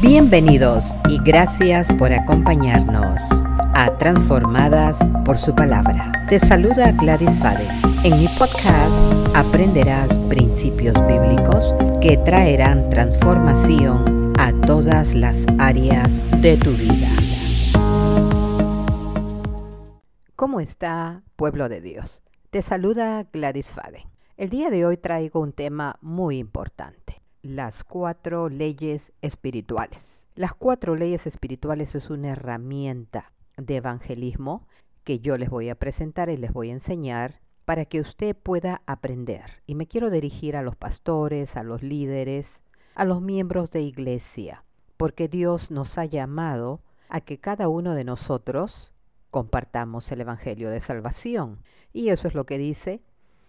Bienvenidos y gracias por acompañarnos a Transformadas por su palabra. Te saluda Gladys Fade. En mi podcast aprenderás principios bíblicos que traerán transformación a todas las áreas de tu vida. ¿Cómo está, pueblo de Dios? Te saluda Gladys Fade. El día de hoy traigo un tema muy importante, las cuatro leyes espirituales. Las cuatro leyes espirituales es una herramienta de evangelismo que yo les voy a presentar y les voy a enseñar para que usted pueda aprender. Y me quiero dirigir a los pastores, a los líderes, a los miembros de iglesia, porque Dios nos ha llamado a que cada uno de nosotros compartamos el Evangelio de Salvación. Y eso es lo que dice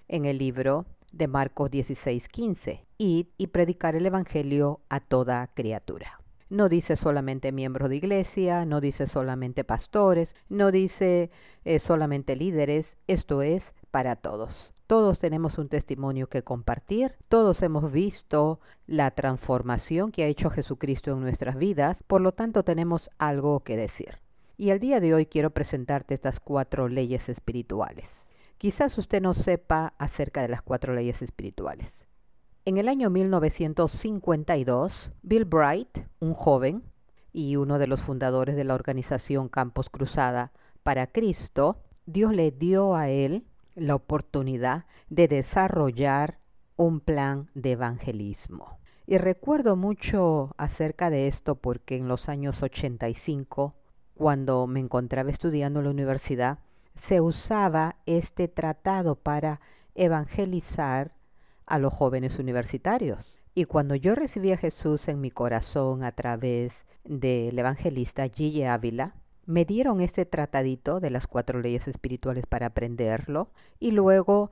en el libro de Marcos 16:15, id y predicar el Evangelio a toda criatura. No dice solamente miembros de iglesia, no dice solamente pastores, no dice eh, solamente líderes, esto es para todos. Todos tenemos un testimonio que compartir, todos hemos visto la transformación que ha hecho Jesucristo en nuestras vidas, por lo tanto tenemos algo que decir. Y el día de hoy quiero presentarte estas cuatro leyes espirituales. Quizás usted no sepa acerca de las cuatro leyes espirituales. En el año 1952, Bill Bright, un joven y uno de los fundadores de la organización Campos Cruzada para Cristo, Dios le dio a él la oportunidad de desarrollar un plan de evangelismo. Y recuerdo mucho acerca de esto porque en los años 85, cuando me encontraba estudiando en la universidad, se usaba este tratado para evangelizar a los jóvenes universitarios. Y cuando yo recibí a Jesús en mi corazón a través del evangelista Gigi Ávila, me dieron este tratadito de las cuatro leyes espirituales para aprenderlo y luego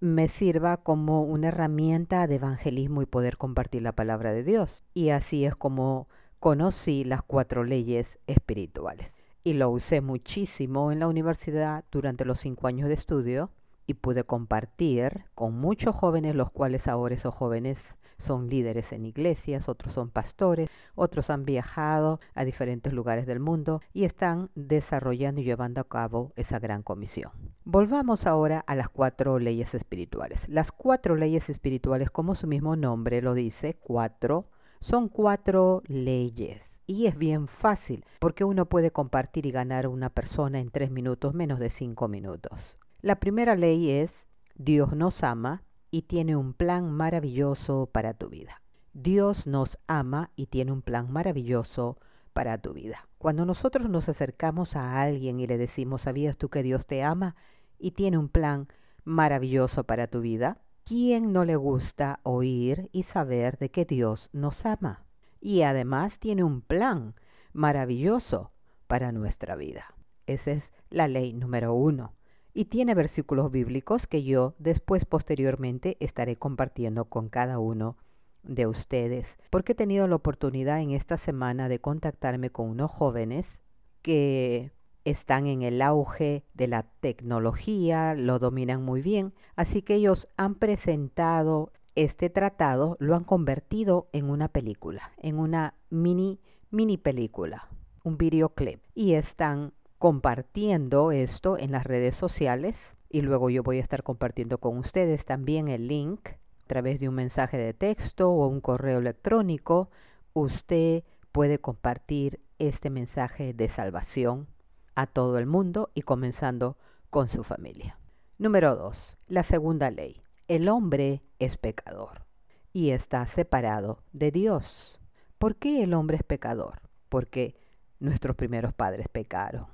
me sirva como una herramienta de evangelismo y poder compartir la palabra de Dios. Y así es como conocí las cuatro leyes espirituales y lo usé muchísimo en la universidad durante los cinco años de estudio y pude compartir con muchos jóvenes, los cuales ahora esos jóvenes son líderes en iglesias, otros son pastores, otros han viajado a diferentes lugares del mundo y están desarrollando y llevando a cabo esa gran comisión. Volvamos ahora a las cuatro leyes espirituales. Las cuatro leyes espirituales, como su mismo nombre lo dice, cuatro, son cuatro leyes y es bien fácil, porque uno puede compartir y ganar a una persona en tres minutos, menos de cinco minutos. La primera ley es, Dios nos ama y tiene un plan maravilloso para tu vida. Dios nos ama y tiene un plan maravilloso para tu vida. Cuando nosotros nos acercamos a alguien y le decimos, ¿sabías tú que Dios te ama y tiene un plan maravilloso para tu vida? ¿Quién no le gusta oír y saber de que Dios nos ama? Y además tiene un plan maravilloso para nuestra vida. Esa es la ley número uno. Y tiene versículos bíblicos que yo después posteriormente estaré compartiendo con cada uno de ustedes, porque he tenido la oportunidad en esta semana de contactarme con unos jóvenes que están en el auge de la tecnología, lo dominan muy bien, así que ellos han presentado este tratado lo han convertido en una película, en una mini, mini película, un videoclip. Y están compartiendo esto en las redes sociales. Y luego yo voy a estar compartiendo con ustedes también el link a través de un mensaje de texto o un correo electrónico. Usted puede compartir este mensaje de salvación a todo el mundo y comenzando con su familia. Número 2. La segunda ley el hombre es pecador y está separado de Dios. ¿Por qué el hombre es pecador? Porque nuestros primeros padres pecaron.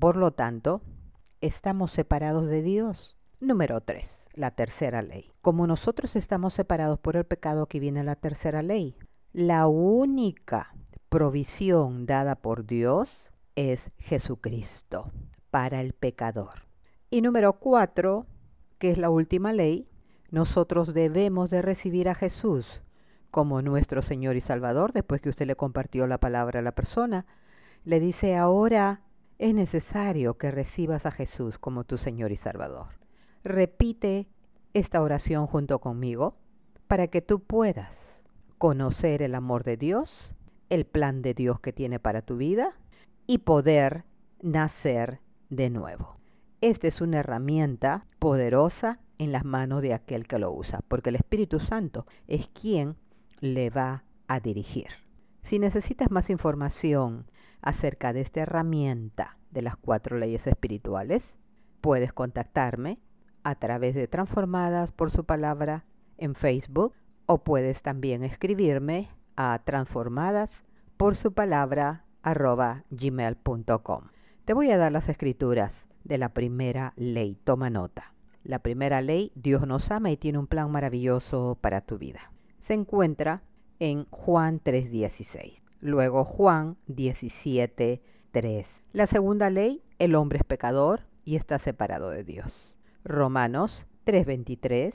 Por lo tanto, estamos separados de Dios. Número 3. La tercera ley. Como nosotros estamos separados por el pecado, que viene la tercera ley. La única provisión dada por Dios es Jesucristo para el pecador. Y número 4, que es la última ley, nosotros debemos de recibir a Jesús como nuestro Señor y Salvador, después que usted le compartió la palabra a la persona, le dice, ahora es necesario que recibas a Jesús como tu Señor y Salvador. Repite esta oración junto conmigo para que tú puedas conocer el amor de Dios el plan de Dios que tiene para tu vida y poder nacer de nuevo. Esta es una herramienta poderosa en las manos de aquel que lo usa, porque el Espíritu Santo es quien le va a dirigir. Si necesitas más información acerca de esta herramienta de las cuatro leyes espirituales, puedes contactarme a través de Transformadas por su palabra en Facebook o puedes también escribirme a transformadas por su palabra arroba gmail.com. Te voy a dar las escrituras de la primera ley. Toma nota. La primera ley, Dios nos ama y tiene un plan maravilloso para tu vida. Se encuentra en Juan 3.16. Luego Juan 17.3. La segunda ley, el hombre es pecador y está separado de Dios. Romanos 3.23.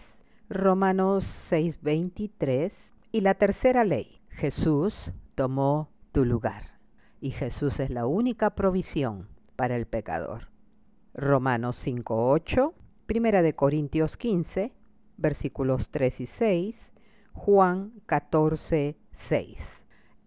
Romanos 6.23. Y la tercera ley, Jesús tomó tu lugar. Y Jesús es la única provisión para el pecador. Romanos 5.8, Primera de Corintios 15, versículos 3 y 6, Juan 14, 6.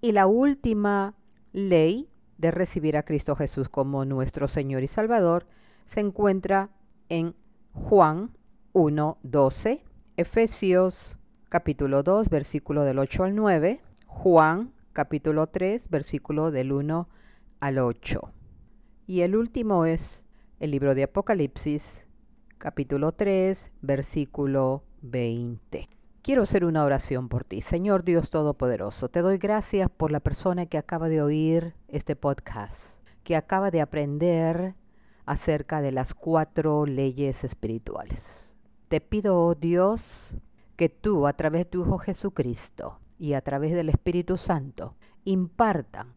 Y la última ley de recibir a Cristo Jesús como nuestro Señor y Salvador se encuentra en Juan 1, 12, Efesios capítulo 2, versículo del 8 al 9, Juan capítulo 3, versículo del 1 al 8. Y el último es el libro de Apocalipsis, capítulo 3, versículo 20. Quiero hacer una oración por ti. Señor Dios Todopoderoso, te doy gracias por la persona que acaba de oír este podcast, que acaba de aprender acerca de las cuatro leyes espirituales. Te pido, oh Dios, que tú, a través de tu Hijo Jesucristo y a través del Espíritu Santo, impartan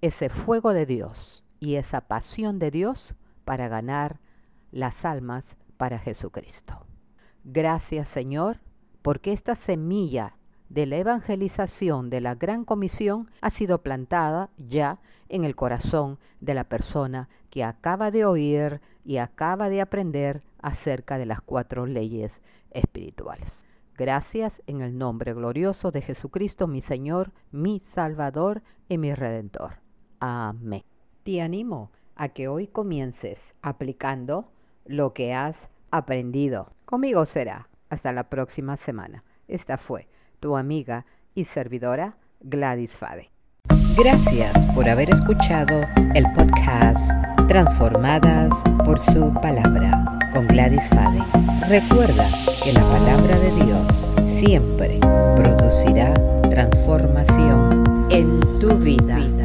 ese fuego de Dios y esa pasión de Dios para ganar las almas para Jesucristo. Gracias, Señor, porque esta semilla de la evangelización de la gran comisión ha sido plantada ya en el corazón de la persona que acaba de oír y acaba de aprender acerca de las cuatro leyes espirituales. Gracias en el nombre glorioso de Jesucristo, mi Señor, mi Salvador y mi Redentor. Amén. Te animo a que hoy comiences aplicando lo que has aprendido. Conmigo será. Hasta la próxima semana. Esta fue tu amiga y servidora Gladys Fade. Gracias por haber escuchado el podcast Transformadas por su palabra con Gladys Fade. Recuerda que la palabra de Dios siempre producirá transformación en tu vida.